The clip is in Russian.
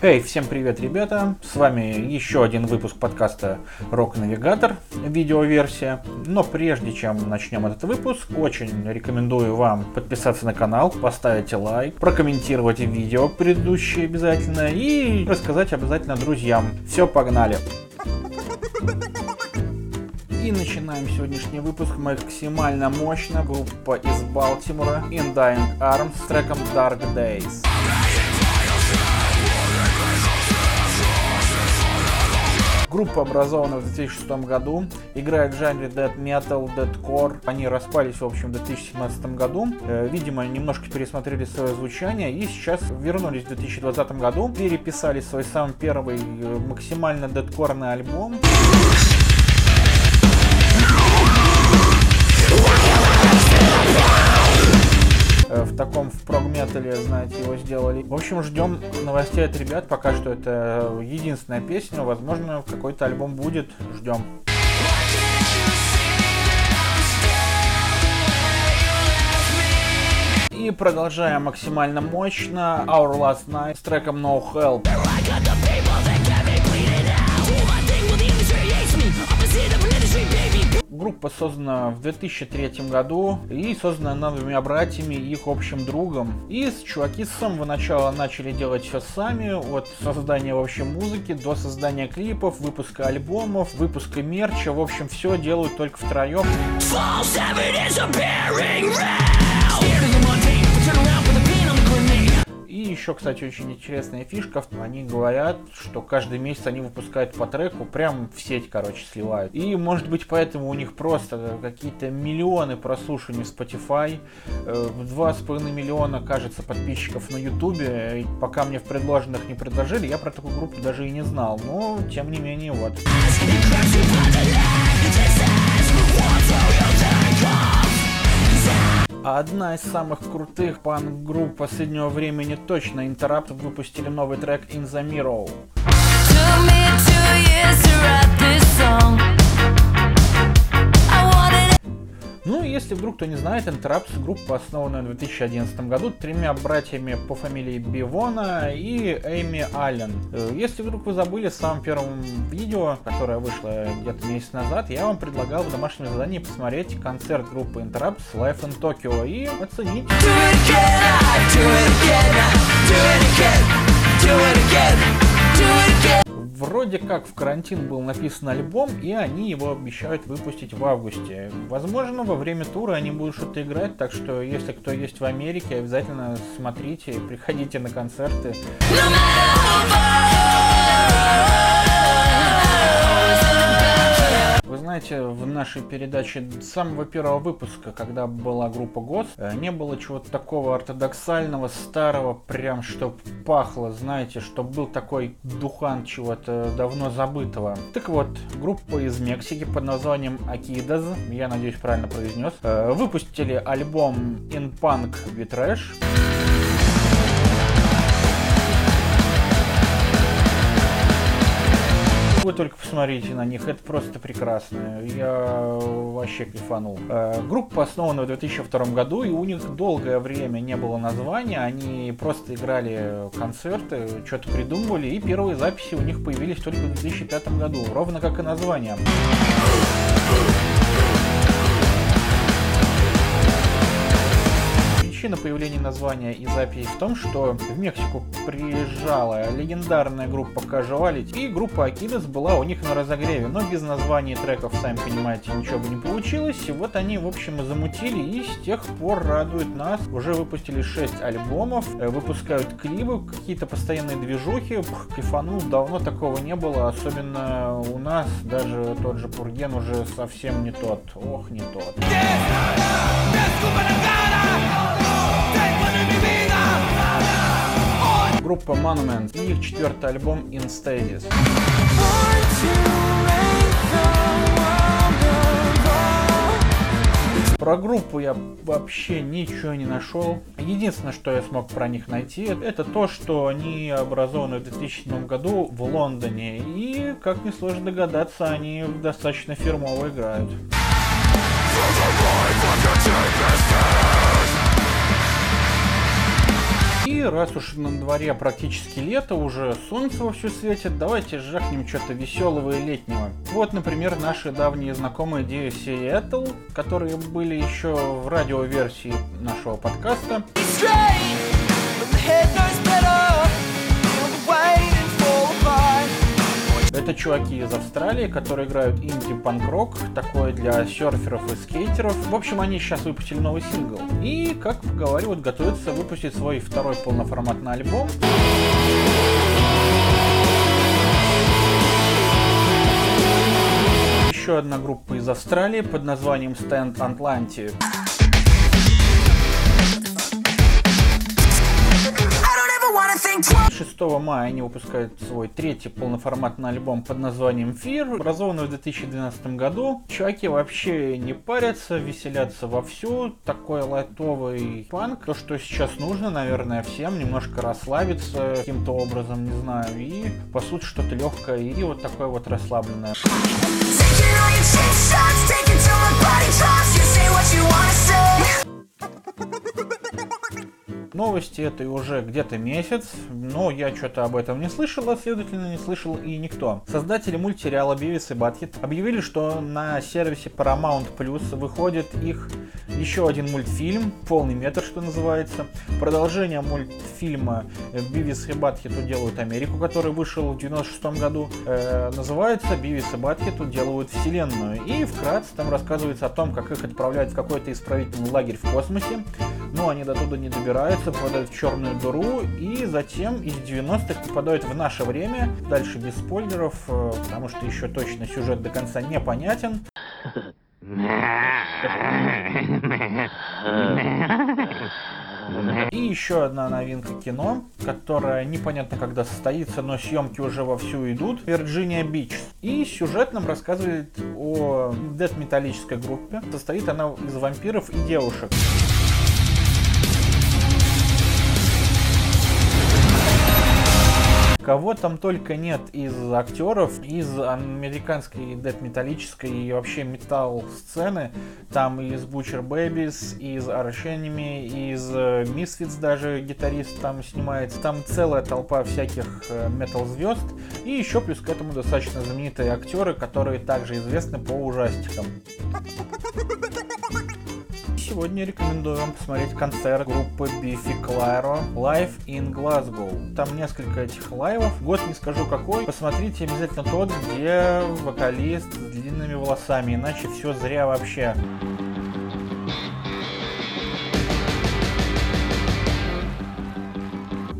Эй, всем привет, ребята! С вами еще один выпуск подкаста Рок Навигатор, видеоверсия. Но прежде чем начнем этот выпуск, очень рекомендую вам подписаться на канал, поставить лайк, прокомментировать видео предыдущие обязательно и рассказать обязательно друзьям. Все, погнали! И начинаем сегодняшний выпуск максимально мощно. Группа из Балтимора In Dying Arms с треком Dark Days. Группа образована в 2006 году, играет в жанре death metal, deathcore. Они распались, в общем, в 2017 году. Э, видимо, немножко пересмотрели свое звучание и сейчас вернулись в 2020 году, переписали свой самый первый э, максимально дедкорный альбом. Прогметале, знаете, его сделали. В общем, ждем новостей от ребят. Пока что это единственная песня. Возможно, какой-то альбом будет. Ждем. И продолжаем максимально мощно. Our Last Night с треком No Help. Группа создана в 2003 году и создана она двумя братьями и их общим другом. И чуваки с самого начала начали делать все сами, от создания в общем музыки до создания клипов, выпуска альбомов, выпуска мерча. В общем, все делают только втроем. False и еще, кстати, очень интересная фишка. Они говорят, что каждый месяц они выпускают по треку, прям в сеть, короче, сливают. И, может быть, поэтому у них просто какие-то миллионы прослушиваний в Spotify, э, два с половиной миллиона, кажется, подписчиков на YouTube. Пока мне в предложенных не предложили, я про такую группу даже и не знал. Но, тем не менее, вот. Одна из самых крутых панк-групп последнего времени точно Interrupt выпустили новый трек In The Mirror. Ну, если вдруг кто не знает, Interrupts группа, основанная в 2011 году тремя братьями по фамилии Бивона и Эйми Аллен. Э, если вдруг вы забыли, в самом первом видео, которое вышло где-то месяц назад, я вам предлагал в домашнем задании посмотреть концерт группы Interrupts Live in Tokyo и оценить. Do. Вроде как в карантин был написан альбом, и они его обещают выпустить в августе. Возможно, во время тура они будут что-то играть, так что если кто есть в Америке, обязательно смотрите, приходите на концерты. Вы знаете, в нашей передаче с самого первого выпуска, когда была группа ГОС, э, не было чего-то такого ортодоксального, старого, прям чтоб пахло, знаете, чтоб был такой духан чего-то давно забытого. Так вот, группа из Мексики под названием Акидас, я надеюсь правильно произнес, э, выпустили альбом In Punk with Trash. Вы только посмотрите на них, это просто прекрасно. Я вообще кайфанул. Э, группа основана в 2002 году, и у них долгое время не было названия. Они просто играли концерты, что-то придумывали, и первые записи у них появились только в 2005 году, ровно как и название. Причина появления названия и записи в том, что в Мексику приезжала легендарная группа Casuality, и группа Акидас была у них на разогреве, но без названий треков, сами понимаете, ничего бы не получилось. И вот они, в общем, и замутили, и с тех пор радуют нас. Уже выпустили 6 альбомов, э, выпускают клипы, какие-то постоянные движухи. Пх, кайфанул, давно такого не было, особенно у нас, даже тот же Пурген уже совсем не тот. Ох, не тот. Группа Monument и их четвертый альбом In Stages. Про группу я вообще ничего не нашел. Единственное, что я смог про них найти, это то, что они образованы в 2007 году в Лондоне. И, как несложно догадаться, они достаточно фирмово играют. Раз уж на дворе практически лето, уже солнце вовсю светит, давайте жахнем что-то веселого и летнего. Вот, например, наши давние знакомые Dear Seattle, которые были еще в радиоверсии нашего подкаста. Это чуваки из Австралии, которые играют инди-панк-рок, такое для серферов и скейтеров. В общем, они сейчас выпустили новый сингл. И, как поговаривают, готовятся выпустить свой второй полноформатный альбом. Еще одна группа из Австралии под названием Stand Atlantic. 6 мая они выпускают свой третий полноформатный альбом под названием Fear, образованный в 2012 году. Чуваки вообще не парятся, веселятся вовсю. Такой лайтовый панк. То, что сейчас нужно, наверное, всем. Немножко расслабиться каким-то образом, не знаю. И, по сути, что-то легкое и вот такое вот расслабленное. Новости этой уже где-то месяц, но я что-то об этом не слышал, а следовательно не слышал и никто. Создатели мультсериала Бивис и Батхит объявили, что на сервисе Paramount Plus выходит их еще один мультфильм, полный метр, что называется. Продолжение мультфильма Бивис и Батхит уделывают Америку, который вышел в 96 году, э, называется Бивис и Батхит уделывают Вселенную. И вкратце там рассказывается о том, как их отправляют в какой-то исправительный лагерь в космосе, но они до туда не добираются, попадают в черную дыру и затем из 90-х попадают в наше время. Дальше без спойлеров, э, потому что еще точно сюжет до конца непонятен. И еще одна новинка кино, которая непонятно когда состоится, но съемки уже вовсю идут. Вирджиния Бич. И сюжет нам рассказывает о дед-металлической группе. Состоит она из вампиров и девушек. Кого там только нет из актеров, из американской дед-металлической и вообще металл сцены. Там из Butcher Babies, из Arch из э, Misfits даже гитарист там снимается. Там целая толпа всяких э, метал-звезд. И еще плюс к этому достаточно знаменитые актеры, которые также известны по ужастикам сегодня рекомендую вам посмотреть концерт группы Biffy Clyro Live in Glasgow. Там несколько этих лайвов. Год не скажу какой. Посмотрите обязательно тот, где вокалист с длинными волосами, иначе все зря вообще.